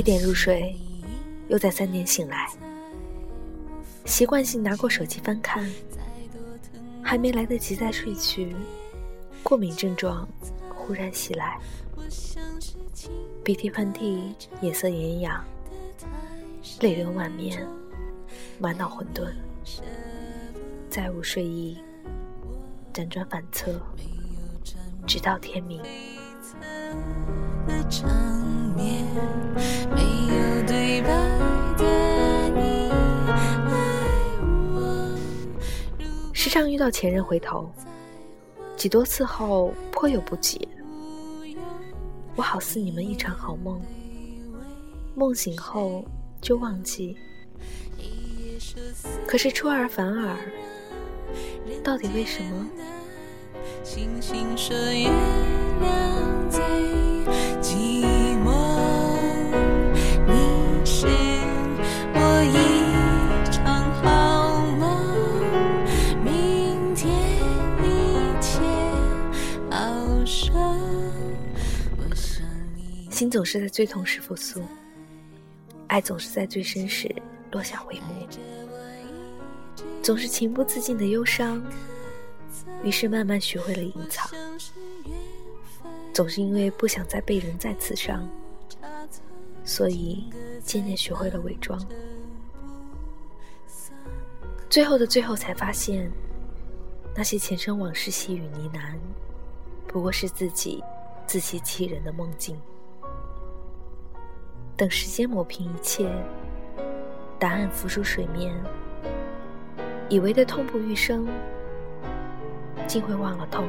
一点入睡，又在三点醒来，习惯性拿过手机翻看，还没来得及再睡去，过敏症状忽然袭来，鼻涕喷嚏，眼色炎痒，泪流满面，满脑混沌，再无睡意，辗转反侧，直到天明。时常遇到前任回头，几多次后颇有不解。我好似你们一场好梦，梦醒后就忘记。可是出尔反尔，到底为什么？心总是在最痛时复苏，爱总是在最深时落下帷幕，总是情不自禁的忧伤，于是慢慢学会了隐藏，总是因为不想再被人再次伤，所以渐渐学会了伪装，最后的最后才发现，那些前尘往事细语呢喃，不过是自己自欺欺人的梦境。等时间磨平一切，答案浮出水面，以为的痛不欲生，竟会忘了痛。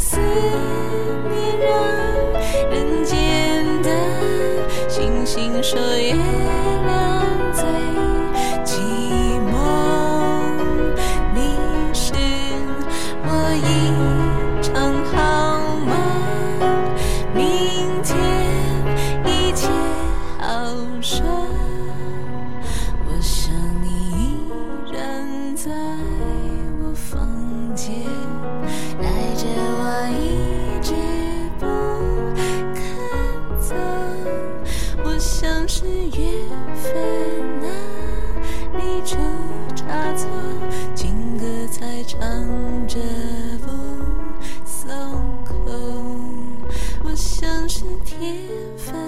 進みな是天分。